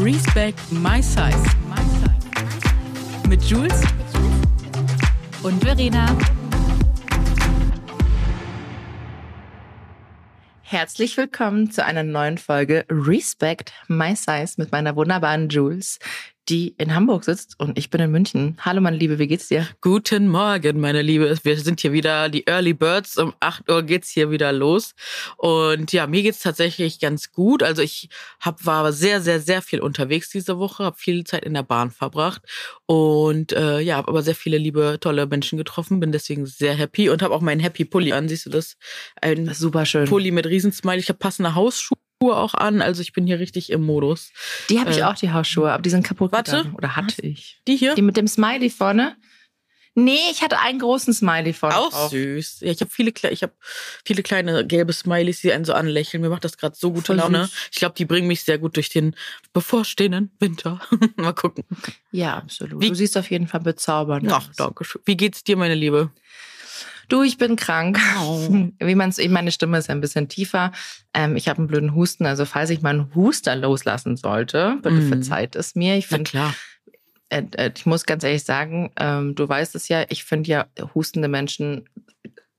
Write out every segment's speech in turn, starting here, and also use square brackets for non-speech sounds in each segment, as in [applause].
Respect My Size. Mit Jules und Verena. Herzlich willkommen zu einer neuen Folge Respect My Size mit meiner wunderbaren Jules, die in Hamburg sitzt und ich bin in München. Hallo meine Liebe, wie geht's dir? Guten Morgen, meine Liebe. Wir sind hier wieder die Early Birds. Um 8 Uhr geht's hier wieder los. Und ja, mir geht's tatsächlich ganz gut. Also ich hab, war sehr, sehr, sehr viel unterwegs diese Woche, habe viel Zeit in der Bahn verbracht und äh, ja, habe aber sehr viele liebe, tolle Menschen getroffen, bin deswegen sehr happy und habe auch meinen Happy Pulli an. Siehst du das? Ein Super schön. Pulli mit Riesensmile. Ich habe passende Hausschuhe auch an, also ich bin hier richtig im Modus. Die habe ich Äh, auch, die Hausschuhe, aber die sind kaputt Warte. gegangen. Oder hatte ich. Die hier? Die mit dem Smiley vorne? Nee, ich hatte einen großen Smiley vorne Auch drauf. süß. Ja, ich habe viele, ich habe viele kleine gelbe Smileys, die einen so anlächeln. Mir macht das gerade so gute Voll Laune. süß. Ich glaube, die bringen mich sehr gut durch den bevorstehenden Winter. [laughs] Mal gucken. Ja, absolut. Wie- du siehst auf jeden Fall bezaubernd Ach, danke schön. Wie geht's dir, meine Liebe? Du, ich bin krank. Oh. [laughs] Wie man es, meine Stimme ist ein bisschen tiefer. Ähm, ich habe einen blöden Husten. Also falls ich mal einen Huster loslassen sollte, bitte Mm. verzeiht es mir. Ich finde, klar. äh, äh, ich muss ganz ehrlich sagen, ähm, du weißt es ja, ich finde ja hustende Menschen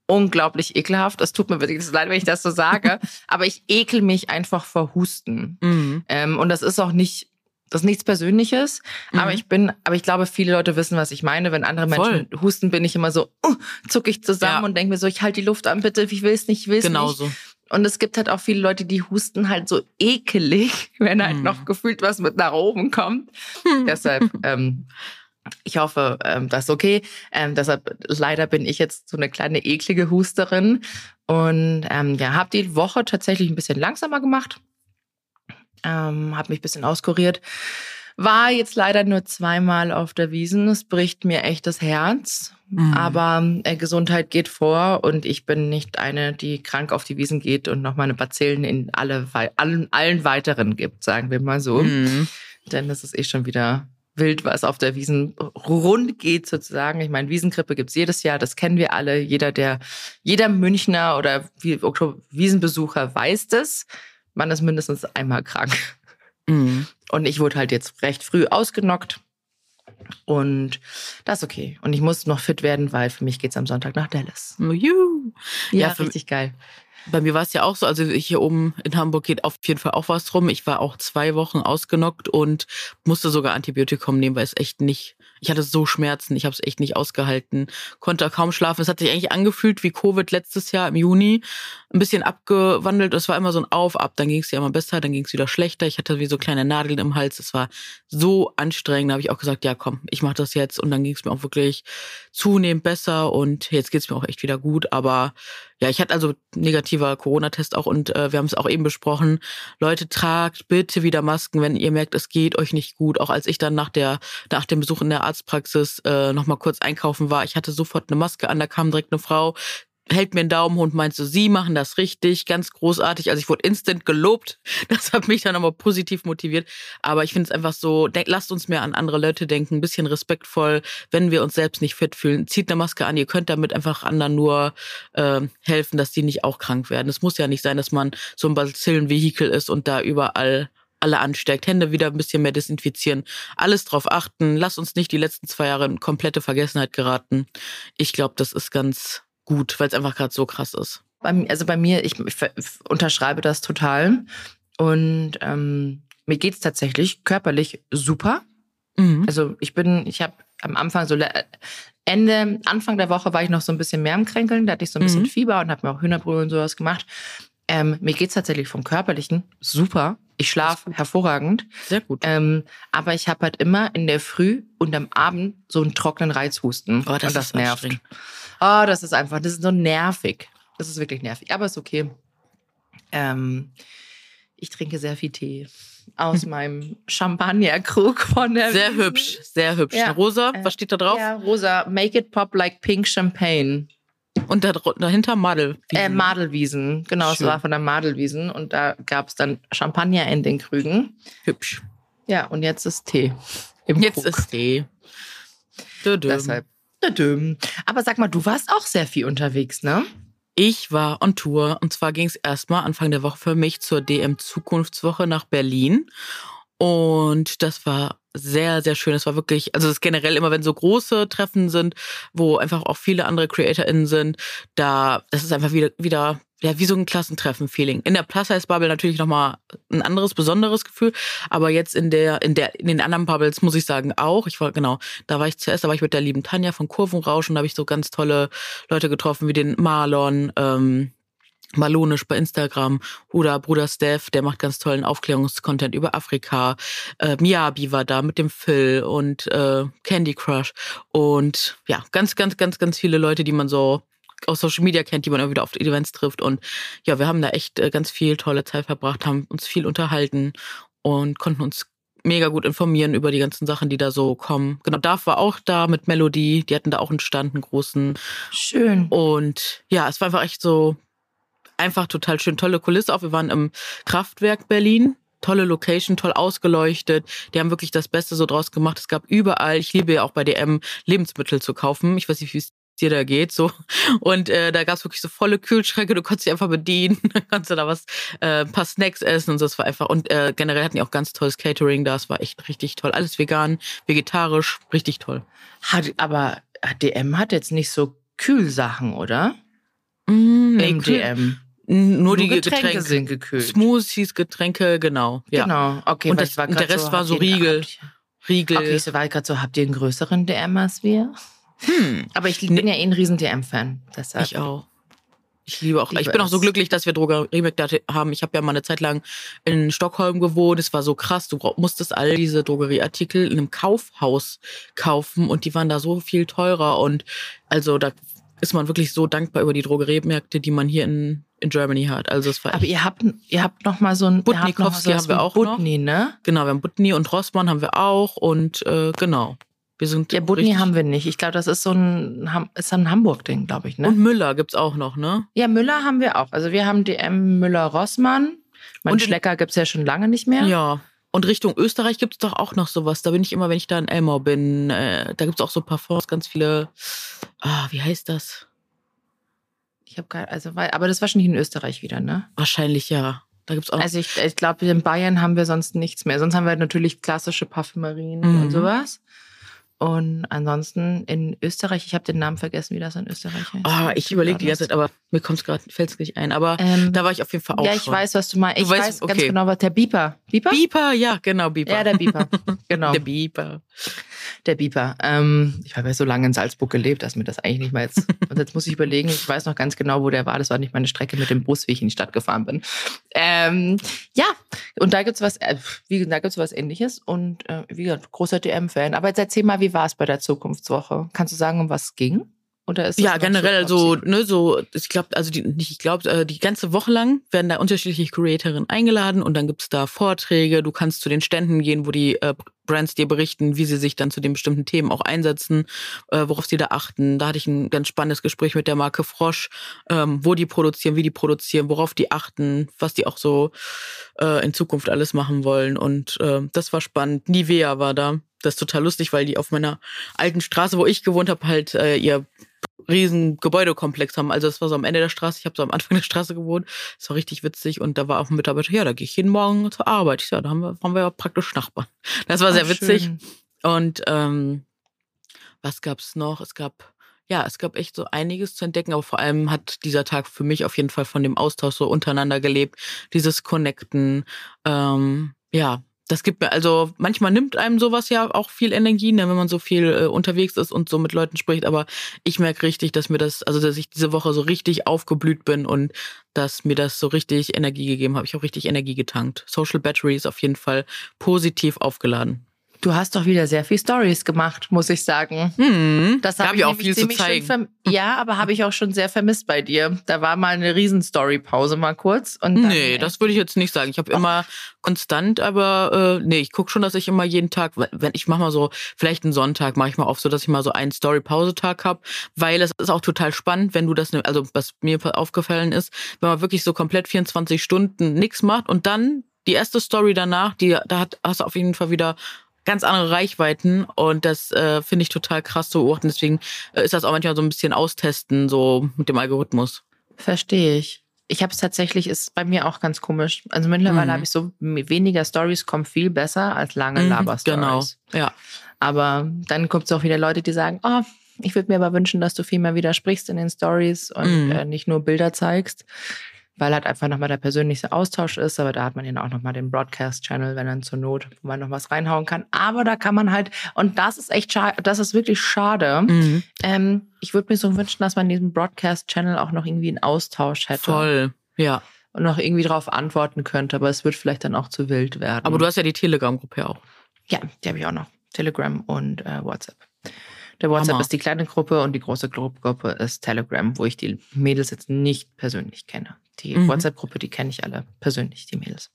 unglaublich ekelhaft. Es tut mir wirklich leid, wenn ich das so sage, [laughs] aber ich ekel mich einfach vor Husten. Mhm. Ähm, und das ist auch nicht, das ist nichts Persönliches, aber Mhm. ich bin, aber ich glaube, viele Leute wissen, was ich meine. Wenn andere Menschen husten, bin ich immer so, uh, zuck ich zusammen Ja. und denke mir so, ich halte die Luft an, bitte, ich will es nicht, ich will es Genau nicht. so. Und es gibt halt auch viele Leute, die husten halt so ekelig, [laughs] wenn halt Mhm. noch gefühlt was mit nach oben kommt. [laughs] Deshalb, ähm, ich hoffe, ähm, das ist okay. Ähm, deshalb, leider bin ich jetzt so eine kleine eklige Husterin. Und ähm, ja, habe die Woche tatsächlich ein bisschen langsamer gemacht. Ähm, habe mich ein bisschen auskuriert. War jetzt leider nur zweimal auf der Wiesen. Es bricht mir echt das Herz. Mhm. Aber äh, Gesundheit geht vor und ich bin nicht eine, die krank auf die Wiesen geht und noch meine Bazillen in alle, allen, allen weiteren gibt, sagen wir mal so. Mhm. Denn das ist eh schon wieder wild, was auf der Wiesen rund geht sozusagen. Ich meine, Wiesengrippe gibt's jedes Jahr, das kennen wir alle. Jeder, der, jeder Münchner oder Wiesenbesucher weiß das. Man ist mindestens einmal krank. Mhm. Und ich wurde halt jetzt recht früh ausgenockt. Und das ist okay. Und ich muss noch fit werden, weil für mich geht's am Sonntag nach Dallas. Juhu. Ja, Ja, richtig geil. Bei mir war es ja auch so, also hier oben in Hamburg geht auf jeden Fall auch was rum. Ich war auch zwei Wochen ausgenockt und musste sogar Antibiotikum nehmen, weil es echt nicht, ich hatte so Schmerzen, ich habe es echt nicht ausgehalten, konnte kaum schlafen. Es hat sich eigentlich angefühlt wie Covid letztes Jahr im Juni, ein bisschen abgewandelt. Es war immer so ein Auf, ab, dann ging es ja immer besser, dann ging es wieder schlechter. Ich hatte wie so kleine Nadeln im Hals. Es war so anstrengend. Da habe ich auch gesagt, ja komm, ich mache das jetzt. Und dann ging es mir auch wirklich zunehmend besser und jetzt geht's mir auch echt wieder gut. Aber ja, ich hatte also negativer Corona-Test auch und äh, wir haben es auch eben besprochen. Leute, tragt bitte wieder Masken, wenn ihr merkt, es geht euch nicht gut. Auch als ich dann nach der nach dem Besuch in der Arztpraxis äh, noch mal kurz einkaufen war, ich hatte sofort eine Maske an, da kam direkt eine Frau, hält mir einen Daumen und meint so, Sie machen das richtig, ganz großartig. Also ich wurde instant gelobt. [laughs] Das hat mich dann nochmal positiv motiviert. Aber ich finde es einfach so, lasst uns mehr an andere Leute denken, ein bisschen respektvoll, wenn wir uns selbst nicht fit fühlen. Zieht eine Maske an, ihr könnt damit einfach anderen nur äh, helfen, dass die nicht auch krank werden. Es muss ja nicht sein, dass man so ein Bazillenvehikel ist und da überall alle ansteckt. Hände wieder ein bisschen mehr desinfizieren. Alles drauf achten. Lasst uns nicht die letzten zwei Jahre in komplette Vergessenheit geraten. Ich glaube, das ist ganz gut, weil es einfach gerade so krass ist. Bei, mir- also bei mir, ich, ich ver- unterschreibe das total. Und ähm, mir geht's tatsächlich körperlich super. Mhm. Also ich bin, ich habe am Anfang so le- Ende, Anfang der Woche war ich noch so ein bisschen mehr am Kränkeln, da hatte ich so ein bisschen Mhm. Fieber und habe mir auch Hühnerbrühe und sowas gemacht. Ähm, mir geht's tatsächlich vom Körperlichen super. Ich schlafe hervorragend. Sehr gut. Ähm, aber ich habe halt immer in der Früh und am Abend so einen trockenen Reizhusten. Oh, das und das ist nervt. Oh, das ist einfach, das ist so nervig. Das ist wirklich nervig. Aber ist okay. Ähm, ich trinke sehr viel Tee aus [laughs] meinem Champagnerkrug von der Sehr Wiesn. hübsch, sehr hübsch. Ja. Rosa, Äh, was steht da drauf? Ja, rosa. Make it pop like pink champagne. Und da, dahinter Madel. Äh, Madelwiesen. Genau, es Schön. war von der Madelwiesen. Und da gab es dann Champagner in den Krügen. Hübsch. Ja, und jetzt ist Tee. Im Jetzt Krug. ist Tee. Dödüm. Deshalb. Aber sag mal, du warst auch sehr viel unterwegs, ne? Ich war on Tour und zwar ging es erstmal Anfang der Woche für mich zur DM Zukunftswoche nach Berlin. Und das war sehr, sehr schön. Es war wirklich, also es ist generell immer, wenn so große Treffen sind, wo einfach auch viele andere CreatorInnen sind, da, das ist einfach wieder, wieder, ja, wie so ein Klassentreffen-Feeling. In der Plus-Size-Bubble natürlich nochmal ein anderes, besonderes Gefühl, aber jetzt in der, in der, in den anderen Bubbles muss ich sagen auch. Ich war, genau, da war ich zuerst, da war ich mit der lieben Tanja von Kurvenrausch und da habe ich so ganz tolle Leute getroffen, wie den Marlon, ähm, Malonisch bei Instagram oder Bruder Steph, der macht ganz tollen Aufklärungskontent über Afrika. Äh, Miyabi war da mit dem Phil und äh, Candy Crush und ja, ganz, ganz, ganz, ganz viele Leute, die man so aus Social Media kennt, die man immer wieder auf Events trifft und ja, wir haben da echt äh, ganz viel tolle Zeit verbracht, haben uns viel unterhalten und konnten uns mega gut informieren über die ganzen Sachen, die da so kommen. Genau, Darf war auch da mit Melodie, die hatten da auch einen Stand, einen großen. Schön. Und ja, es war einfach echt so einfach total schön. Tolle Kulisse auch. Wir waren im Kraftwerk Berlin. Tolle Location, toll ausgeleuchtet. Die haben wirklich das Beste so draus gemacht. Es gab überall, ich liebe ja auch bei DM, Lebensmittel zu kaufen. Ich weiß nicht, wie es dir da geht. so Und äh, da gab es wirklich so volle Kühlschränke, du konntest dich einfach bedienen, [laughs] dann kannst du da was, äh, ein paar Snacks essen und so. Das war einfach. Und äh, generell hatten die auch ganz tolles Catering da. Es war echt richtig toll. Alles vegan, vegetarisch, richtig toll. Hat, aber DM hat jetzt nicht so Kühlsachen, oder? Mm, nee, Im DM. Nur, Nur die Getränke, Getränke, sind gekühlt. Smoothies, Getränke, genau. Ja. Genau, okay. Und das- ich war und der Rest war so habt ihr- Riegel. Riegel. Okay, so war ich gerade so, habt ihr einen größeren DM als wir? Hm, Aber ich bin ja eh ein riesen DM-Fan. Ich auch. Ich liebe auch. Liebe ich bin auch so es. glücklich, dass wir Drogerie da haben. Ich habe ja mal eine Zeit lang in Stockholm gewohnt. Es war so krass. Du musstest all diese Drogerieartikel in einem Kaufhaus kaufen und die waren da so viel teurer. Und also da ist man wirklich so dankbar über die Drogeriemärkte, die man hier in, in Germany hat. Also es war Aber ihr habt, ihr habt noch mal so ein Butnikowski haben wir auch noch. Butni, ne? genau, wir haben Butni und Rossmann haben wir auch und äh, genau. Wir sind Ja, Butni haben wir nicht. Ich glaube, das ist so ein, ist ein Hamburg-Ding, glaube ich, ne? Und Müller gibt's auch noch, ne? ja, Müller haben wir auch. Also wir haben DM Müller-Rossmann. Mein Und Schlecker gibt's ja schon lange nicht mehr. Ja. Und Richtung Österreich gibt's doch auch noch sowas. Da bin ich immer, wenn ich da in Elmau bin. Äh, da gibt's auch so Parfums, ganz viele. Ah, wie heißt das? Ich habe keine, also, weil, aber das war schon nicht in Österreich wieder, ne? Wahrscheinlich ja. Da gibt's auch. Also ich, ich glaube, in Bayern haben wir sonst nichts mehr. Sonst haben wir natürlich klassische Parfümerien Mhm. und sowas. Und ansonsten in Österreich, ich habe den Namen vergessen, wie das in Österreich heißt. Ah, ich überlege die ganze Zeit, aber mir kommt's gerade, fällt's nicht ein. Aber Ähm, da war ich auf jeden Fall auch ja, ich schon. weiß, was du meinst. Du Ich weißt- weiß ganz okay. genau, was der Beeper. Beeper? Beeper, ja, genau, Beeper. Ja, der Beeper. [laughs] genau. Der Beeper. Der Beeper. Ähm, ich habe ja so lange in Salzburg gelebt, dass mir das eigentlich nicht mehr jetzt. [laughs] Und jetzt muss ich überlegen, ich weiß noch ganz genau, wo der war. Das war nicht meine Strecke mit dem Bus, wie ich in die Stadt gefahren bin. Ähm, ja, und da gibt's was, äh, wie, da gibt's was ähnliches. Und äh, wie gesagt, großer DM-Fan. Aber jetzt erzähl mal, wie war es bei der Zukunftswoche? Kannst du sagen, um was es ging? Oder ist Ja, generell so, ne, so, ich glaube, also die, nicht, ich glaube, äh, die ganze Woche lang werden da unterschiedliche Creatorinnen eingeladen und dann gibt's da Vorträge, du kannst zu den Ständen gehen, wo die äh, Brands dir berichten, wie sie sich dann zu den bestimmten Themen auch einsetzen, äh, worauf sie da achten. Da hatte ich ein ganz spannendes Gespräch mit der Marke Frosch, ähm, wo die produzieren, wie die produzieren, worauf die achten, was die auch so äh, in Zukunft alles machen wollen. Und äh, das war spannend. Nivea war da. Das ist total lustig, weil die auf meiner alten Straße, wo ich gewohnt habe, halt äh, ihr riesen Gebäudekomplex haben. Also das war so am Ende der Straße. Ich habe so am Anfang der Straße gewohnt. Das war richtig witzig. Und da war auch ein Mitarbeiter, ja, da gehe ich jeden Morgen zur Arbeit. Ich, ja, da haben wir, waren wir ja praktisch Nachbarn. Das war sehr Ach, witzig. schön. Und ähm, was gab's noch? Es gab, ja, es gab echt so einiges zu entdecken, aber vor allem hat dieser Tag für mich auf jeden Fall von dem Austausch so untereinander gelebt, dieses Connecten, ähm, ja. Das gibt mir, also manchmal nimmt einem sowas ja auch viel Energie, ne, wenn man so viel äh, unterwegs ist und so mit Leuten spricht. Aber ich merke richtig, dass mir das, also dass ich diese Woche so richtig aufgeblüht bin und dass mir das so richtig Energie gegeben habe. Ich habe richtig Energie getankt. Social Battery ist auf jeden Fall positiv aufgeladen. Du hast doch wieder sehr viel Stories gemacht, muss ich sagen. Hm, Das habe ich auch viel zu ziemlich zeigen. Schon verm- ja, aber habe ich auch schon sehr vermisst bei dir. Da war mal eine riesen Story-Pause mal kurz. Und dann, Nee, das würde ich jetzt nicht sagen. Ich habe immer konstant, aber äh, nee, ich gucke schon, dass ich immer jeden Tag, wenn ich mache mal so, vielleicht einen Sonntag mache ich mal oft so, dass ich mal so einen Story-Pause-Tag habe, weil es ist auch total spannend, wenn du das, ne- also was mir aufgefallen ist, wenn man wirklich so komplett 24 Stunden nichts macht und dann die erste Story danach, die da hat, hast du auf jeden Fall wieder ganz andere Reichweiten und das äh, finde ich total krass zu beobachten. Deswegen äh, ist das auch manchmal so ein bisschen austesten, so mit dem Algorithmus. Verstehe ich. ich habe es tatsächlich, ist bei mir auch ganz komisch. Also mittlerweile Mhm. habe ich so weniger Stories kommen viel besser als lange Mhm, Laber-Stories. Genau. Ja. Aber dann kommt es auch wieder Leute, die sagen, oh, ich würde mir aber wünschen, dass du viel mehr widersprichst in den Stories und Mhm. äh, nicht nur Bilder zeigst, weil halt einfach nochmal der persönliche Austausch ist. Aber da hat man ja auch nochmal den Broadcast-Channel, wenn dann zur Not, wo man noch was reinhauen kann. Aber da kann man halt, und das ist echt schade, das ist wirklich schade. Mhm. Ähm, ich würde mir so wünschen, dass man in diesem Broadcast-Channel auch noch irgendwie einen Austausch hätte Voll. Ja. und noch irgendwie darauf antworten könnte. Aber es wird vielleicht dann auch zu wild werden. Aber du hast ja die Telegram-Gruppe ja auch. Ja, die habe ich auch noch. Telegram und äh, WhatsApp. Der WhatsApp Hammer. ist die kleine Gruppe und die große Gru- Gruppe ist Telegram, wo ich die Mädels jetzt nicht persönlich kenne. Die Mhm. WhatsApp-Gruppe, die kenne ich alle persönlich, die Mädels.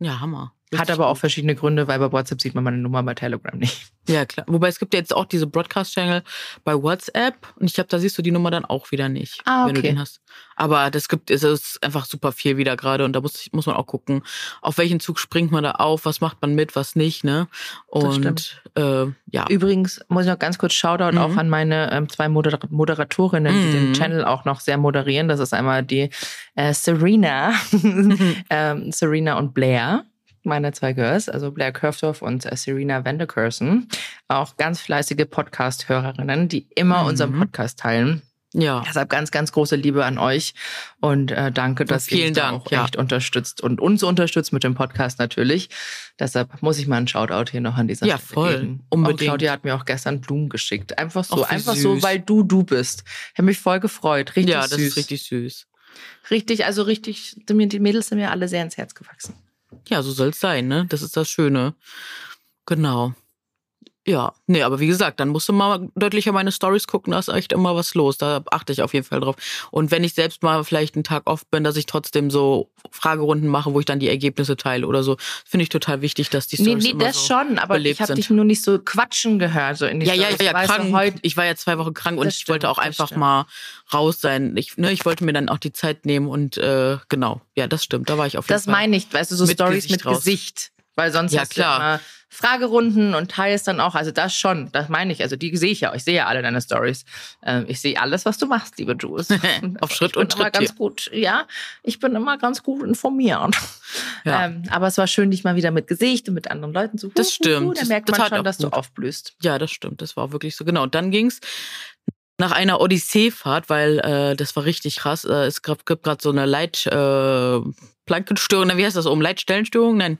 Ja, Hammer. Hat aber auch verschiedene Gründe, weil bei WhatsApp sieht man meine Nummer, bei Telegram nicht. Ja, klar. Wobei es gibt ja jetzt auch diese Broadcast-Channel bei WhatsApp und ich glaube, da siehst du die Nummer dann auch wieder nicht, Ah, wenn du okay. den hast. Aber das gibt, es ist einfach super viel wieder gerade und da muss, muss man auch gucken, auf welchen Zug springt man da auf, was macht man mit, was nicht, ne? Und äh, ja. Übrigens muss ich noch ganz kurz Shoutout Mhm. auch an meine ähm, zwei Moder Moderatorinnen, die den Mhm. Channel auch noch sehr moderieren. Das ist einmal die äh, Serena, [laughs] ähm, Serena und Blair. Meine zwei Girls, also Blair Kurfdorf und äh, Serena Vanderkersen, auch ganz fleißige Podcast-Hörerinnen, die immer Mhm. unseren Podcast teilen. Ja. Deshalb ganz, ganz große Liebe an euch und äh, danke, dass ihr uns da auch ja. echt unterstützt und uns unterstützt mit dem Podcast natürlich. Deshalb muss ich mal einen Shoutout hier noch an dieser Ja, Stelle voll. geben. Unbedingt. Auch Claudia hat mir auch gestern Blumen geschickt. Einfach so, Ach, einfach so, süß. weil du du bist. Ich habe mich voll gefreut. Richtig ja, das süß. ist richtig süß. Richtig, also richtig, die Mädels sind mir alle sehr ins Herz gewachsen. Ja, so soll es sein, ne? Das ist das Schöne. Genau. Ja, nee, aber wie gesagt, dann musst du mal deutlicher meine Stories gucken, da ist echt immer was los. Da achte ich auf jeden Fall drauf. Und wenn ich selbst mal vielleicht einen Tag off bin, dass ich trotzdem so Fragerunden mache, wo ich dann die Ergebnisse teile oder so, finde ich total wichtig, dass die Nee, Stories nee, immer das so schon, aber ich habe dich nur nicht so quatschen gehört. So in die Ja, ja, Stories. ja, ja, du, krank. heute, ich war ja zwei Wochen krank und Das ich stimmt, wollte auch das einfach stimmt. mal raus sein. Ich, ne, ich wollte mir dann auch die Zeit nehmen und äh, genau, ja, das stimmt. Da war ich auf jeden Das Fall. meine ich, weißt du, so Mit Stories Gesicht mit raus. Gesicht. Weil sonst Ja, klar. Du Fragerunden und teilst dann auch, also das schon, das meine ich. Also die sehe ich ja, ich sehe ja alle deine Stories. Ähm, ich sehe alles, was du machst, liebe Jules. [laughs] Auf Schritt ich bin und immer Tritt ganz hier. gut, ja, ich bin immer ganz gut informiert. Ja. Ähm, aber es war schön, dich mal wieder mit Gesicht und mit anderen Leuten zu Das stimmt. Da Das- merkt das man schon, dass du gut. aufblühst. Ja, das stimmt. Das war wirklich so. Genau. Und dann ging's nach einer Odysseefahrt, weil äh, das war richtig krass. Äh, es gab, gibt gerade so eine Leit äh, Plankenstörung. Na, Wie heißt das oben? Leitstellenstörung? Nein.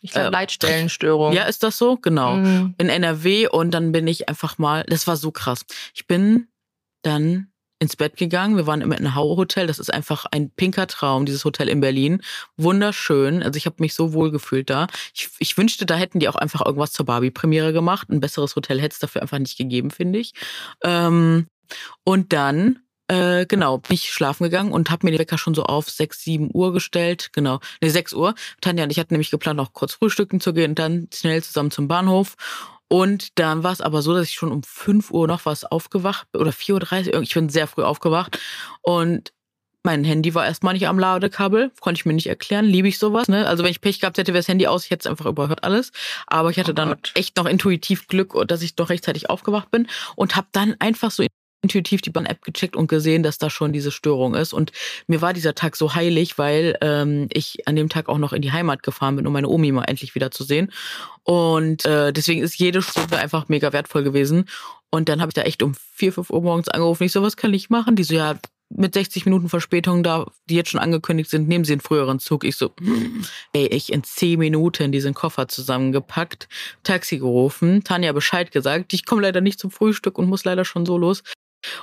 Ich glaube, Äh, Leitstellenstörung. Ja, ist das so? Genau. Mhm. In NRW und dann bin ich einfach mal, das war so krass. Ich bin dann ins Bett gegangen. Wir waren im Enhau Hotel. Das ist einfach ein pinker Traum, dieses Hotel in Berlin. Wunderschön. Also ich habe mich so wohl gefühlt da. Ich, ich wünschte, da hätten die auch einfach irgendwas zur Barbie-Premiere gemacht. Ein besseres Hotel hätte es dafür einfach nicht gegeben, finde ich. Ähm, und dann, äh, genau, bin ich schlafen gegangen und habe mir den Wecker schon so auf 6, 7 Uhr gestellt. Genau, ne, 6 Uhr. Tanja und ich hatten nämlich geplant, noch kurz frühstücken zu gehen und dann schnell zusammen zum Bahnhof. Und dann war es aber so, dass ich schon um 5 Uhr noch was aufgewacht bin, oder 4.30 Uhr. Ich bin sehr früh aufgewacht. Und mein Handy war erstmal nicht am Ladekabel, konnte ich mir nicht erklären, liebe ich sowas. Ne? Also wenn ich Pech gehabt hätte, wäre das Handy aus, ich hätte es einfach überhört alles. Aber ich hatte Oh dann Gott. echt noch intuitiv Glück, dass ich doch rechtzeitig aufgewacht bin und habe dann einfach so intuitiv die Bahn-App gecheckt und gesehen, dass da schon diese Störung ist. Und mir war dieser Tag so heilig, weil ähm, ich an dem Tag auch noch in die Heimat gefahren bin, um meine Omi mal endlich wieder zu sehen. Und äh, deswegen ist jede Stunde einfach mega wertvoll gewesen. Und dann habe ich da echt um vier, fünf Uhr morgens angerufen. Ich so, was kann ich machen? Die so, ja, mit 60 Minuten Verspätung da, die jetzt schon angekündigt sind, nehmen Sie einen früheren Zug. Ich so, hm. ey, ich in zehn Minuten diesen Koffer zusammengepackt, Taxi gerufen, Tanja Bescheid gesagt, ich komme leider nicht zum Frühstück und muss leider schon so los.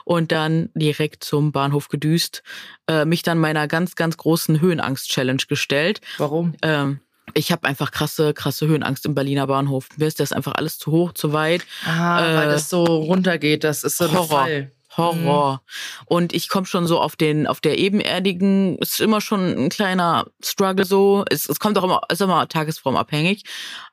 Und dann direkt zum Bahnhof gedüst, äh, mich dann meiner ganz, ganz großen Höhenangst-Challenge gestellt. Warum? Ähm, ich habe einfach krasse, krasse Höhenangst im Berliner Bahnhof. Mir ist das einfach alles zu hoch, zu weit. Ah, Äh, weil das so runtergeht, das ist so Horror. Fall. Horror. Und ich komme schon so auf den, auf der ebenerdigen, ist immer schon ein kleiner Struggle so. Es, es kommt auch immer, ist immer tagesformabhängig.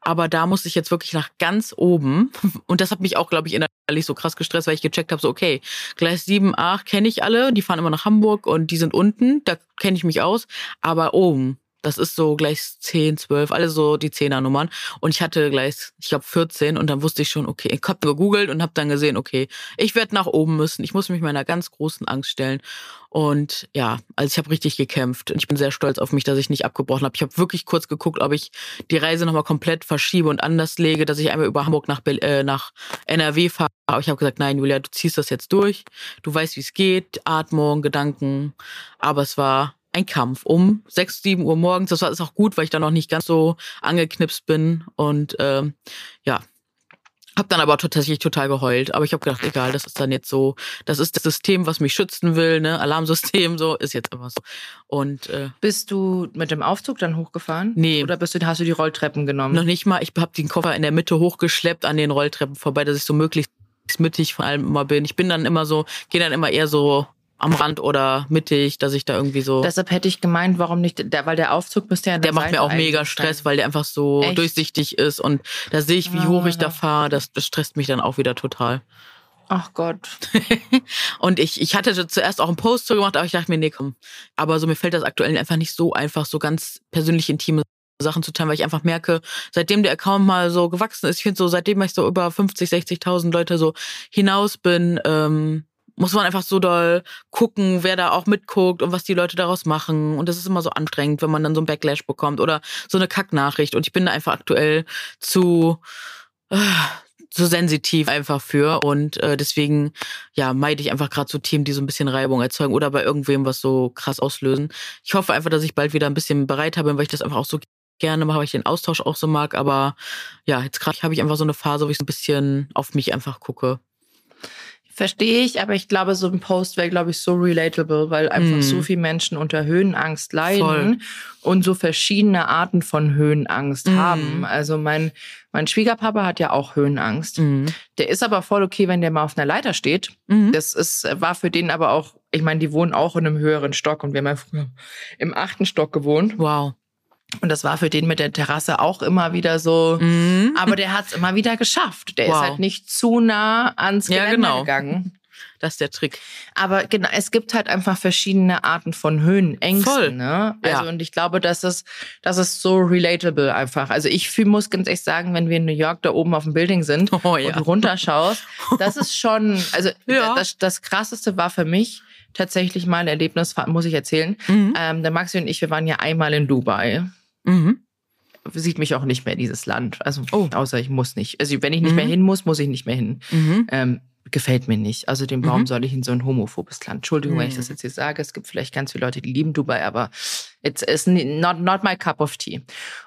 Aber da muss ich jetzt wirklich nach ganz oben. [laughs] Und das hat mich auch, glaube ich, innerlich so krass gestresst, weil ich gecheckt habe, so, okay, Gleis 7, 8 kenne ich alle, die fahren immer nach Hamburg und die sind unten, da kenne ich mich aus. Aber oben, Das ist so gleich 10, 12, alle so die Zehnernummern. Und ich hatte gleich, ich glaube 14 und dann wusste ich schon, okay, ich habe gegoogelt und habe dann gesehen, okay, ich werde nach oben müssen. Ich muss mich meiner ganz großen Angst stellen. Und ja, also ich habe richtig gekämpft. Und ich bin sehr stolz auf mich, dass ich nicht abgebrochen habe. Ich habe wirklich kurz geguckt, ob ich die Reise nochmal komplett verschiebe und anders lege, dass ich einmal über Hamburg nach, äh, nach NRW fahre. Aber ich habe gesagt, nein, Julia, du ziehst das jetzt durch. Du weißt, wie es geht. Atmung, Gedanken. Aber es war ein Kampf um 6, 7 Uhr morgens. Das war ist auch gut, weil ich da noch nicht ganz so angeknipst bin. Und ähm, ja, hab dann aber tatsächlich total geheult. Aber ich habe gedacht, egal, das ist dann jetzt so, das ist das System, was mich schützen will, ne? Alarmsystem, so, ist jetzt immer so. Und äh, Bist du mit dem Aufzug dann hochgefahren? Nee. Oder bist du, hast du die Rolltreppen genommen? noch nicht mal, ich habe den Koffer in der Mitte hochgeschleppt an den Rolltreppen vorbei, dass ich so möglichst mittig vor allem immer bin. Ich bin dann immer so, gehe dann immer eher so am Rand oder mittig, dass ich da irgendwie so. Deshalb hätte ich gemeint, warum nicht, der, weil der Aufzug müsste ja der macht Seite mir auch mega Stress, weil der einfach so Echt? durchsichtig ist und da sehe ich, wie hoch ich da Ah. fahre. Das, das stresst mich dann auch wieder total. Ach Gott. [laughs] Und ich, ich hatte zuerst auch einen Post so gemacht, aber ich dachte mir, nee, komm. Aber so mir fällt das aktuell einfach nicht so einfach, so ganz persönlich intime Sachen zu teilen, weil ich einfach merke, seitdem der Account mal so gewachsen ist, ich finde so, seitdem ich so über 50, 60.000 Leute so hinaus bin, ähm, muss man einfach so doll gucken, wer da auch mitguckt und was die Leute daraus machen. Und das ist immer so anstrengend, wenn man dann so einen Backlash bekommt oder so eine Kacknachricht. Und ich bin da einfach aktuell zu, äh, so sensitiv einfach für. Und äh, deswegen, ja, meide ich einfach gerade so Themen, die so ein bisschen Reibung erzeugen oder bei irgendwem was so krass auslösen. Ich hoffe einfach, dass ich bald wieder ein bisschen bereiter bin, weil ich das einfach auch so gerne mache, weil ich den Austausch auch so mag. Aber ja, jetzt gerade habe ich einfach so eine Phase, wo ich so ein bisschen auf mich einfach gucke. Verstehe ich, aber ich glaube, so ein Post wäre, glaube ich, so relatable, weil einfach Mm. so viele Menschen unter Höhenangst leiden Voll. und so verschiedene Arten von Höhenangst Mm. haben. Also mein, mein Schwiegerpapa hat ja auch Höhenangst. Mhm. Der ist aber voll okay, wenn der mal auf einer Leiter steht. Mhm. Das ist, war für den aber auch, ich meine, die wohnen auch in einem höheren Stock und wir haben ja früher im achten Stock gewohnt. Wow. Und das war für den mit der Terrasse auch immer wieder so. Mhm. Aber der hat es immer wieder geschafft. Der ist Wow. halt nicht zu nah ans Ja, Geländer genau. gegangen. Das ist der Trick. Aber genau, es gibt halt einfach verschiedene Arten von Höhenängsten. Voll. Ne? Also Ja. und ich glaube, das ist, das ist so relatable einfach. Also ich fühl, muss ganz ehrlich sagen, wenn wir in New York da oben auf dem Building sind Oh und ja. du runterschaust, das ist schon, also [laughs] Ja. das, das krasseste war für mich tatsächlich mal ein Erlebnis, muss ich erzählen. Mhm. Ähm, der Maxi und ich, wir waren ja einmal in Dubai. Mhm. Sieht mich auch nicht mehr dieses Land. Also Oh. außer ich muss nicht. Also wenn ich nicht Mhm. mehr hin muss, muss ich nicht mehr hin. Mhm. Ähm, gefällt mir nicht. Also den warum Mhm. soll ich in so ein homophobes Land? Entschuldigung, wenn ich das Mhm. jetzt hier sage. Es gibt vielleicht ganz viele Leute, die lieben Dubai, aber it's, it's not, not my cup of tea.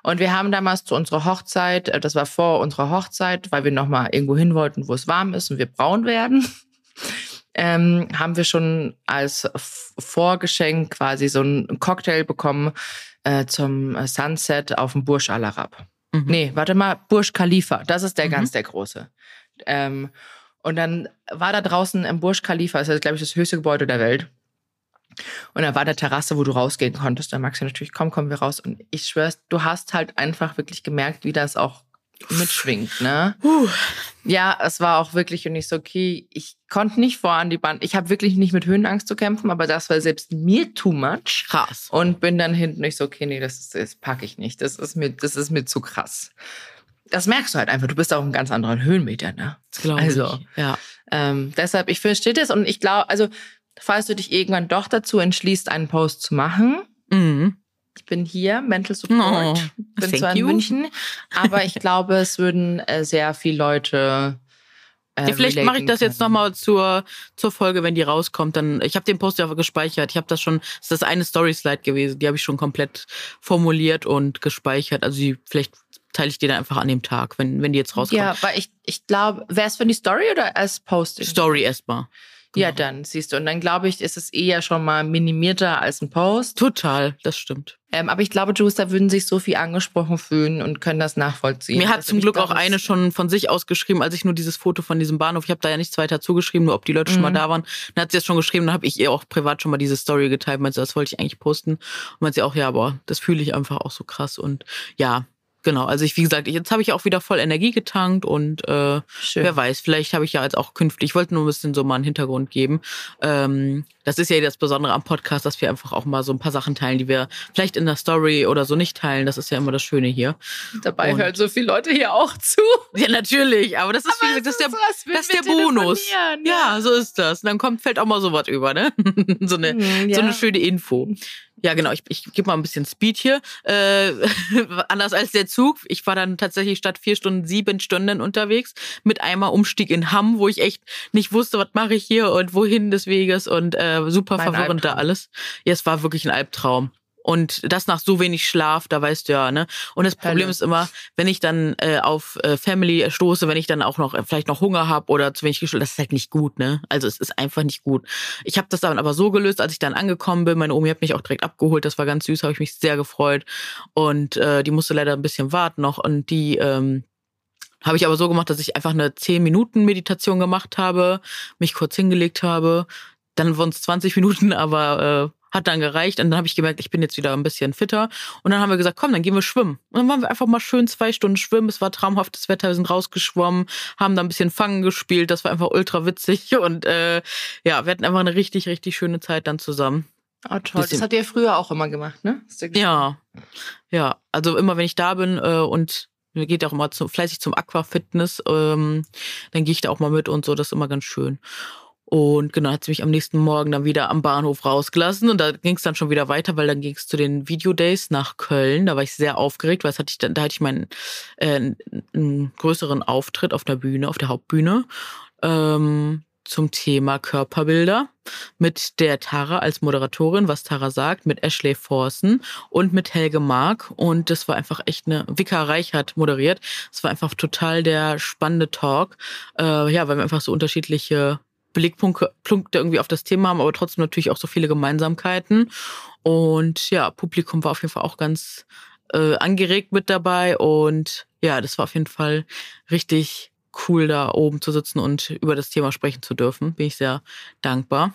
Und wir haben damals zu unserer Hochzeit, äh, das war vor unserer Hochzeit, weil wir nochmal irgendwo hin wollten, wo es warm ist und wir braun werden, [laughs] ähm, haben wir schon als Vorgeschenk quasi so einen Cocktail bekommen äh, zum äh, Sunset auf dem Burj Al Arab. Mhm. Nee, warte mal, Burj Khalifa, das ist der Mhm. ganz der große. Ähm, und dann war da draußen im Burj Khalifa, das ist, glaube ich, das höchste Gebäude der Welt. Und da war eine Terrasse, wo du rausgehen konntest. Da magst du natürlich, komm, kommen wir raus. Und ich schwör's, du hast halt einfach wirklich gemerkt, wie das auch mitschwingt, ne? Puh. Ja, es war auch wirklich und ich so, okay, ich konnte nicht vor an die Band. Ich habe wirklich nicht mit Höhenangst zu kämpfen, aber das war selbst mir too much. Krass. Und bin dann hinten nicht so, okay, nee, das, ist, das packe ich nicht. Das ist mir, das ist mir zu krass. Das merkst du halt einfach. Du bist auch einen ganz anderen Höhenmeter, ne? Das glaube Also. ich. Ja. Ähm, deshalb, ich verstehe das und ich glaube, also, falls du dich irgendwann doch dazu entschließt, einen Post zu machen, Mhm. Ich bin hier, Mental Support, Oh, bin zwar in you. München, aber ich [laughs] glaube, es würden äh, sehr viele Leute. Äh, Ja, vielleicht mache ich das jetzt nochmal zur, zur Folge, wenn die rauskommt. Dann, ich habe den Post ja gespeichert. Ich habe das schon, das ist das eine Story-Slide gewesen. Die habe ich schon komplett formuliert und gespeichert. Also die, vielleicht teile ich die dann einfach an dem Tag, wenn, wenn die jetzt rauskommt. Ja, weil ich, ich glaube, wäre es für die Story oder als Posting? Story erstmal. Ja, Genau. dann siehst du. Und dann glaube ich, ist es eher schon mal minimierter als ein Post. Total, das stimmt. Ähm, aber ich glaube, Juice, da würden sich so viel angesprochen fühlen und können das nachvollziehen. Mir hat Also zum Glück auch eine schon von sich aus geschrieben, als ich nur dieses Foto von diesem Bahnhof, ich habe da ja nichts weiter zugeschrieben, nur ob die Leute schon mal Mhm. da waren. Dann hat sie das schon geschrieben, dann habe ich ihr auch privat schon mal diese Story geteilt, meinte, das wollte ich eigentlich posten. Und meinte sie auch, ja, aber das fühle ich einfach auch so krass. Und ja, genau. Also ich, wie gesagt, jetzt habe ich auch wieder voll Energie getankt und äh, wer weiß, vielleicht habe ich ja jetzt auch künftig, ich wollte nur ein bisschen so mal einen Hintergrund geben. Ähm, das ist ja das Besondere am Podcast, dass wir einfach auch mal so ein paar Sachen teilen, die wir vielleicht in der Story oder so nicht teilen. Das ist ja immer das Schöne hier. Dabei und hören so viele Leute hier auch zu. Ja, natürlich, aber das ist, aber wie gesagt, das ist der, so, das ist der Bonus. Ja. ja. so ist das. Und dann kommt, fällt auch mal sowas über, ne? [laughs] so, eine, hm, ja. so eine schöne Info. Ja, genau. Ich, ich gebe mal ein bisschen Speed hier. Äh, [laughs] anders als der Zug. Ich war dann tatsächlich statt vier Stunden sieben Stunden unterwegs mit einmal Umstieg in Hamm, wo ich echt nicht wusste, was mache ich hier und wohin des Weges und äh, super mein verwirrend Albtraum. da alles. Ja, es war wirklich ein Albtraum. Und das nach so wenig Schlaf, da weißt du ja, ne? Und das Problem Hölle. ist immer, wenn ich dann äh, auf äh, Family stoße, wenn ich dann auch noch äh, vielleicht noch Hunger habe oder zu wenig geschlafen, das ist halt nicht gut, ne? Also es ist einfach nicht gut. Ich habe das dann aber so gelöst, als ich dann angekommen bin. Meine Omi hat mich auch direkt abgeholt, das war ganz süß, habe ich mich sehr gefreut. Und äh, die musste leider ein bisschen warten noch. Und die ähm, habe ich aber so gemacht, dass ich einfach eine 10 Minuten Meditation gemacht habe, mich kurz hingelegt habe. Dann waren es 20 Minuten, [laughs] aber äh, hat dann gereicht und dann habe ich gemerkt, ich bin jetzt wieder ein bisschen fitter. Und dann haben wir gesagt, komm, dann gehen wir schwimmen. Und dann waren wir einfach mal schön zwei Stunden schwimmen. Es war traumhaftes Wetter, wir sind rausgeschwommen, haben da ein bisschen Fangen gespielt. Das war einfach ultra witzig. [laughs] Und äh, ja, wir hatten einfach eine richtig, richtig schöne Zeit dann zusammen. Oh, toll. Das habt ihr früher auch immer gemacht, ne? Ja. Ja. Also immer wenn ich da bin äh, und mir geht auch immer zu, fleißig zum Aquafitness, ähm, dann gehe ich da auch mal mit und so, das ist immer ganz schön. Und genau, hat sie mich am nächsten Morgen dann wieder am Bahnhof rausgelassen. Und da ging es dann schon wieder weiter, weil dann ging es zu den Videodays nach Köln. Da war ich sehr aufgeregt, weil hatte ich dann, da hatte ich meinen äh, einen größeren Auftritt auf der Bühne, auf der Hauptbühne. Ähm, zum Thema Körperbilder mit der Tara als Moderatorin, was Tara sagt, mit Ashley Forsen und mit Helge Mark. Und das war einfach echt eine, Vika Reich hat moderiert. Es war einfach total der spannende Talk. Äh, ja, weil wir einfach so unterschiedliche Blickpunkte irgendwie auf das Thema haben, aber trotzdem natürlich auch so viele Gemeinsamkeiten. Und ja, Publikum war auf jeden Fall auch ganz äh, angeregt mit dabei. Und ja, das war auf jeden Fall richtig cool, da oben zu sitzen und über das Thema sprechen zu dürfen. Bin ich sehr dankbar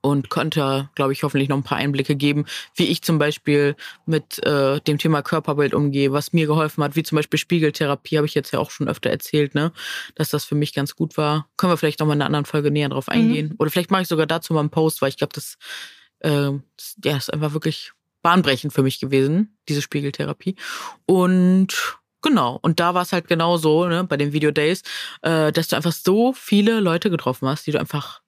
und konnte, glaube ich, hoffentlich noch ein paar Einblicke geben, wie ich zum Beispiel mit äh, dem Thema Körperbild umgehe, was mir geholfen hat, wie zum Beispiel Spiegeltherapie, habe ich jetzt ja auch schon öfter erzählt, ne, dass das für mich ganz gut war. Können wir vielleicht noch mal in einer anderen Folge näher drauf mhm. eingehen. Mhm. Oder vielleicht mache ich sogar dazu mal einen Post, weil ich glaube, das, äh, das, ja, ist einfach wirklich bahnbrechend für mich gewesen, diese Spiegeltherapie. Und Genau, und da war es halt genau so, ne, bei den Video Days, äh, dass du einfach so viele Leute getroffen hast, die du einfach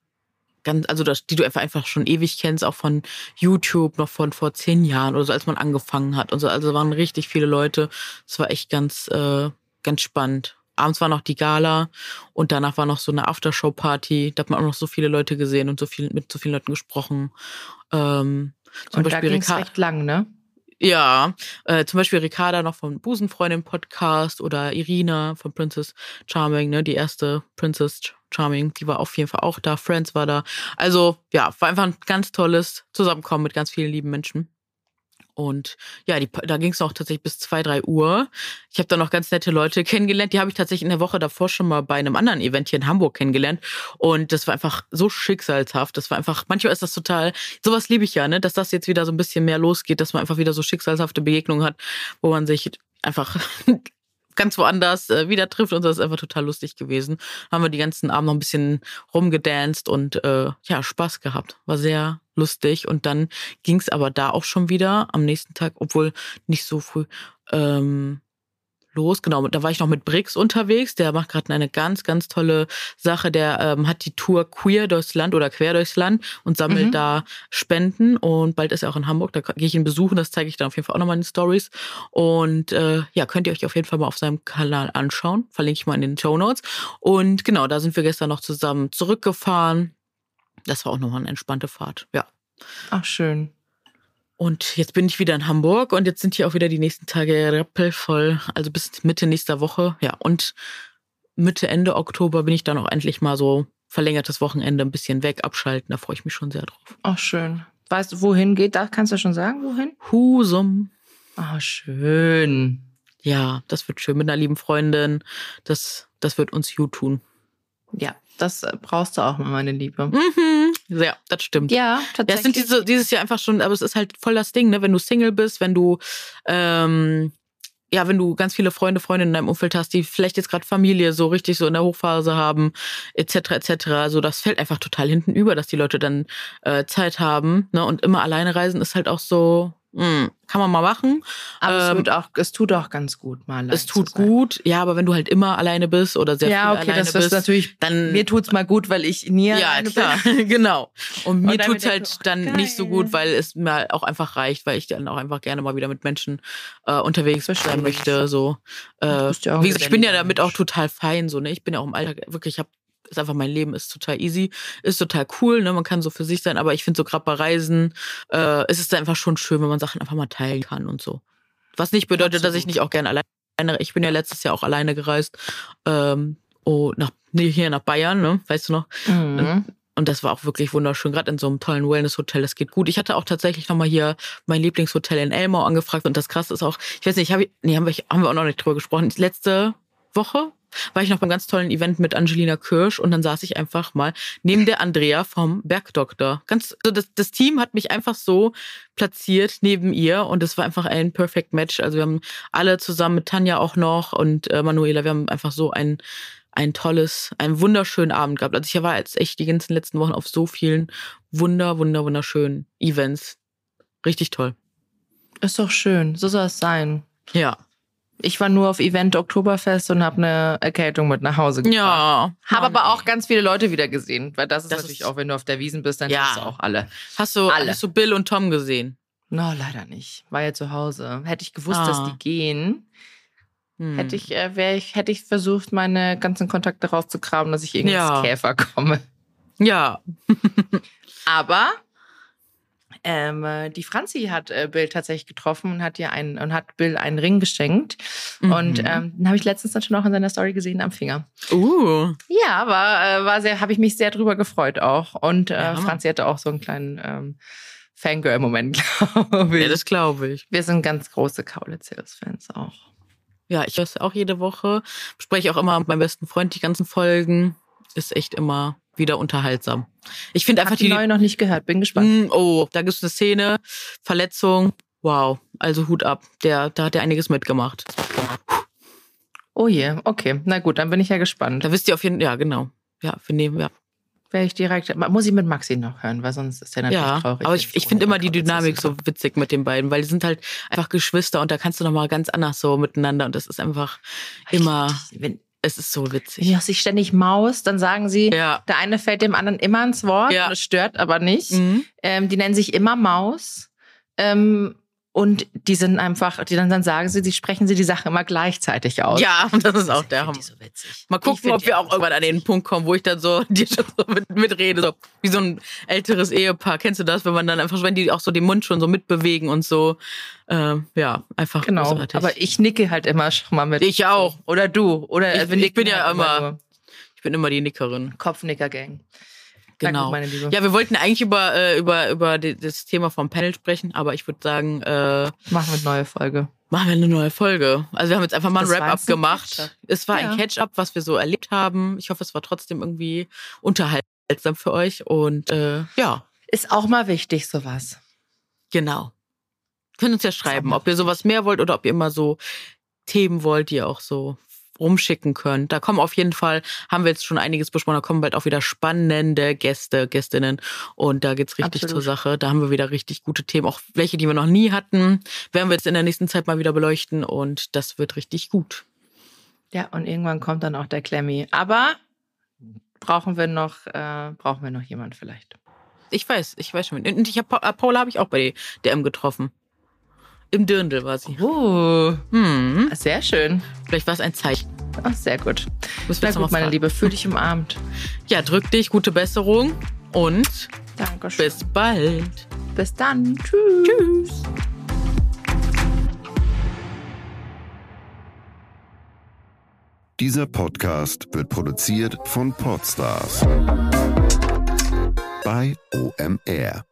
ganz, also das, die du einfach, schon ewig kennst, auch von YouTube, noch von vor zehn Jahren oder so, als man angefangen hat und so. Also waren richtig viele Leute. Es war echt ganz, äh, ganz spannend. Abends war noch die Gala und danach war noch so eine Aftershow-Party. Da hat man auch noch so viele Leute gesehen und so viel mit so vielen Leuten gesprochen. Ähm, zum und Beispiel da ging's recht lang, ne? Ja, äh, zum Beispiel Ricarda noch vom Busenfreundin Podcast oder Irina von Princess Charming, ne, die erste Princess Charming, die war auf jeden Fall auch da. Friends war da. Also ja, war einfach ein ganz tolles Zusammenkommen mit ganz vielen lieben Menschen. Und ja, die, da ging es auch tatsächlich bis zwei, drei Uhr. Ich habe da noch ganz nette Leute [laughs] kennengelernt. Die habe ich tatsächlich in der Woche davor schon mal bei einem anderen Event hier in Hamburg kennengelernt. Und das war einfach so schicksalshaft. Das war einfach, manchmal ist das total, sowas liebe ich ja, ne, dass das jetzt wieder so ein bisschen mehr losgeht, dass man einfach wieder so schicksalshafte Begegnungen hat, wo man sich einfach ganz woanders äh, wieder trifft und das ist einfach total lustig gewesen. Haben wir die ganzen Abend noch ein bisschen rumgedanced und äh, ja, Spaß gehabt. War sehr lustig und dann ging es aber da auch schon wieder am nächsten Tag, obwohl nicht so früh, ähm, los. Genau, da war ich noch mit Brix unterwegs. Der macht gerade eine ganz, ganz tolle Sache. Der ähm, hat die Tour Queer durchs Land oder Quer durchs Land und sammelt mhm. da Spenden. Und bald ist er auch in Hamburg. Da gehe ich ihn besuchen. Das zeige ich dann auf jeden Fall auch nochmal in den Stories. Und äh, ja, könnt ihr euch auf jeden Fall mal auf seinem Kanal anschauen. Verlinke ich mal in den Show Notes. Und genau, da sind wir gestern noch zusammen zurückgefahren. Das war auch nochmal eine entspannte Fahrt. Ja. Ach, schön. Und jetzt bin ich wieder in Hamburg und jetzt sind hier auch wieder die nächsten Tage rappelvoll. Also bis Mitte nächster Woche. Ja, und Mitte, Ende Oktober bin ich dann auch endlich mal so verlängertes Wochenende ein bisschen weg, abschalten. Da freue ich mich schon sehr drauf. Ach, schön. Weißt du, wohin geht? Da kannst du schon sagen, wohin? Husum. Ah, schön. Ja, das wird schön mit einer lieben Freundin. Das, das wird uns gut tun. Ja, das brauchst du auch mal, meine Liebe. Mhm. Ja, das stimmt. Ja, tatsächlich. Ja, es sind diese, dieses Jahr einfach schon, aber es ist halt voll das Ding, ne? Wenn du Single bist, wenn du ähm, ja, wenn du ganz viele Freunde, Freundinnen in deinem Umfeld hast, die vielleicht jetzt gerade Familie so richtig so in der Hochphase haben, etc., etc., so das fällt einfach total hinten über, dass die Leute dann äh, Zeit haben. Ne? Und immer alleine reisen ist halt auch so, hm, kann man mal machen. Aber ähm, es, auch, es tut auch ganz gut mal. Es tut gut, ja, aber wenn du halt immer alleine bist oder sehr ja, viel okay, alleine das bist, natürlich, dann mir tut's mal gut, weil ich nie ja, alleine klar, bin. [laughs] genau. Und mir und tut's halt dann geil. nicht so gut, weil es mir auch einfach reicht, weil ich dann auch einfach gerne mal wieder mit Menschen äh, unterwegs sein möchte. So, äh, ja wie gesagt, ich bin ja damit auch total fein. So, ne, ich bin ja auch im Alltag wirklich, ich habe ist einfach mein Leben ist total easy, ist total cool, ne? Man kann so für sich sein, aber ich finde so gerade bei Reisen äh, ist es einfach schon schön, wenn man Sachen einfach mal teilen kann und so. Was nicht bedeutet, Absolut. dass ich nicht auch gerne alleine. Ich bin ja letztes Jahr auch alleine gereist. Ähm, oh, nach, nee, hier nach Bayern, ne? Weißt du noch? Mhm. Und das war auch wirklich wunderschön, gerade in so einem tollen Wellness-Hotel. Das geht gut. Ich hatte auch tatsächlich nochmal hier mein Lieblingshotel in Elmau angefragt. Und das krasse ist auch, ich weiß nicht, hab ich, nee, haben wir, haben wir auch noch nicht drüber gesprochen. Letzte Woche war ich noch beim ganz tollen Event mit Angelina Kirsch und dann saß ich einfach mal neben der Andrea vom Bergdoktor. Ganz, also das, das Team hat mich einfach so platziert neben ihr und es war einfach ein Perfect Match. Also wir haben alle zusammen mit Tanja auch noch und äh, Manuela, wir haben einfach so ein ein tolles, einen wunderschönen Abend gehabt. Also ich war jetzt echt die ganzen letzten Wochen auf so vielen wunder, wunder, wunderschönen Events. Richtig toll. Ist doch schön. So soll es sein. Ja. Ich war nur auf Event Oktoberfest und habe eine Erkältung mit nach Hause gebracht. Ja. Habe aber auch ganz viele Leute wieder gesehen, weil das ist das natürlich ist auch, wenn du auf der Wiesen bist, dann ja. hast du auch alle. Hast du, alle. hast du Bill und Tom gesehen? No, leider nicht. War ja zu Hause. Hätte ich gewusst, ah. dass die gehen, hm. hätte ich, äh, wäre ich, hätte ich versucht, meine ganzen Kontakte rauszukramen, dass ich irgendwie ja. ins Käfer komme. Ja. [laughs] aber ähm, äh, die Franzi hat äh, Bill tatsächlich getroffen und hat ihr einen und hat Bill einen Ring geschenkt. Mhm. Und ähm, den habe ich letztens dann schon auch in seiner Story gesehen am Finger. Uh. Ja, war, äh, war sehr, habe ich mich sehr drüber gefreut auch. Und äh, ja, Franzi hatte auch so einen kleinen ähm, Fangirl-Moment, [laughs] glaube ich. Ja, das glaube ich. Wir sind ganz große Kaulitz-Fans auch. Ja, ich höre es auch jede Woche. Spreche auch immer mit meinem besten Freund die ganzen Folgen. Ist echt immer wieder unterhaltsam. Ich finde einfach die, die neue noch nicht gehört, bin gespannt. Mh, hm, oh, da gibt es eine Szene, Verletzung. Wow, also Hut ab. Der, da hat er einiges mitgemacht. Oh je, okay. Na gut, dann bin ich ja gespannt. Da wisst ihr auf jeden Fall, ja, genau. Ja, wir nehmen, ja. Wäre ich direkt, muss ich mit Maxi noch hören, weil sonst ist der natürlich ja, traurig. Aber ich, ich finde immer die Dynamik so witzig mit den beiden, weil die sind halt einfach Geschwister und da kannst du nochmal ganz anders so miteinander und das ist einfach immer. Wenn, es ist so witzig. Ja, sich ständig Maus, dann sagen sie, ja. der eine fällt dem anderen immer ins Wort, ja. das stört aber nicht. Mhm. Ähm, die nennen sich immer Maus. Ähm, und die sind einfach, die dann, dann sagen sie, sie sprechen sie die Sache immer gleichzeitig aus. Ja, [laughs] das ist auch der Hammer. So Mal gucken, ob wir auch irgendwann an den Punkt kommen, wo ich dann so [laughs] dir so mit, mitrede, so wie so ein älteres Ehepaar. Kennst du das, wenn man dann einfach, wenn die auch so den Mund schon so mitbewegen und so, äh, ja, einfach Genau, großartig. aber ich nicke halt immer schon mal mit. Ich auch. Oder du. Oder ich, ich bin ja halt immer, immer ich bin immer die Nickerin. Kopfnicker-Gang. Genau. Meine Liebe. Ja, wir wollten eigentlich über, äh, über, über das Thema vom Panel sprechen, aber ich würde sagen, äh, machen wir eine neue Folge. Machen wir eine neue Folge. Also wir haben jetzt einfach mal ein Wrap-up gemacht. Es war ja. ein Catch-up, was wir so erlebt haben. Ich hoffe, es war trotzdem irgendwie unterhaltsam für euch. Und äh, ja. Ist auch mal wichtig, sowas. Genau. Könnt uns ja schreiben, ob ihr sowas mehr wollt oder ob ihr immer so Themen wollt, die ihr auch so rumschicken könnt. Da kommen auf jeden Fall, haben wir jetzt schon einiges besprochen, da kommen bald auch wieder spannende Gäste, Gästinnen und da geht's richtig Absolut. zur Sache. Da haben wir wieder richtig gute Themen, auch welche, die wir noch nie hatten, werden wir jetzt in der nächsten Zeit mal wieder beleuchten und das wird richtig gut. Ja, und irgendwann kommt dann auch der Klemmi. Aber brauchen wir noch, äh, brauchen wir noch jemand vielleicht? Ich weiß, ich weiß schon. Und ich hab, Paula habe ich auch bei DM getroffen. Im Dirndl war sie. Oh, hm. sehr schön. Vielleicht war es ein Zeichen. Ach, sehr gut. Sehr gut, meine Liebe. Fühl dich umarmt. Ja, drück dich. Gute Besserung. Und Dankeschön. bis bald. Bis dann. Tschüss. Tschüss. Dieser Podcast wird produziert von Podstars bei OMR.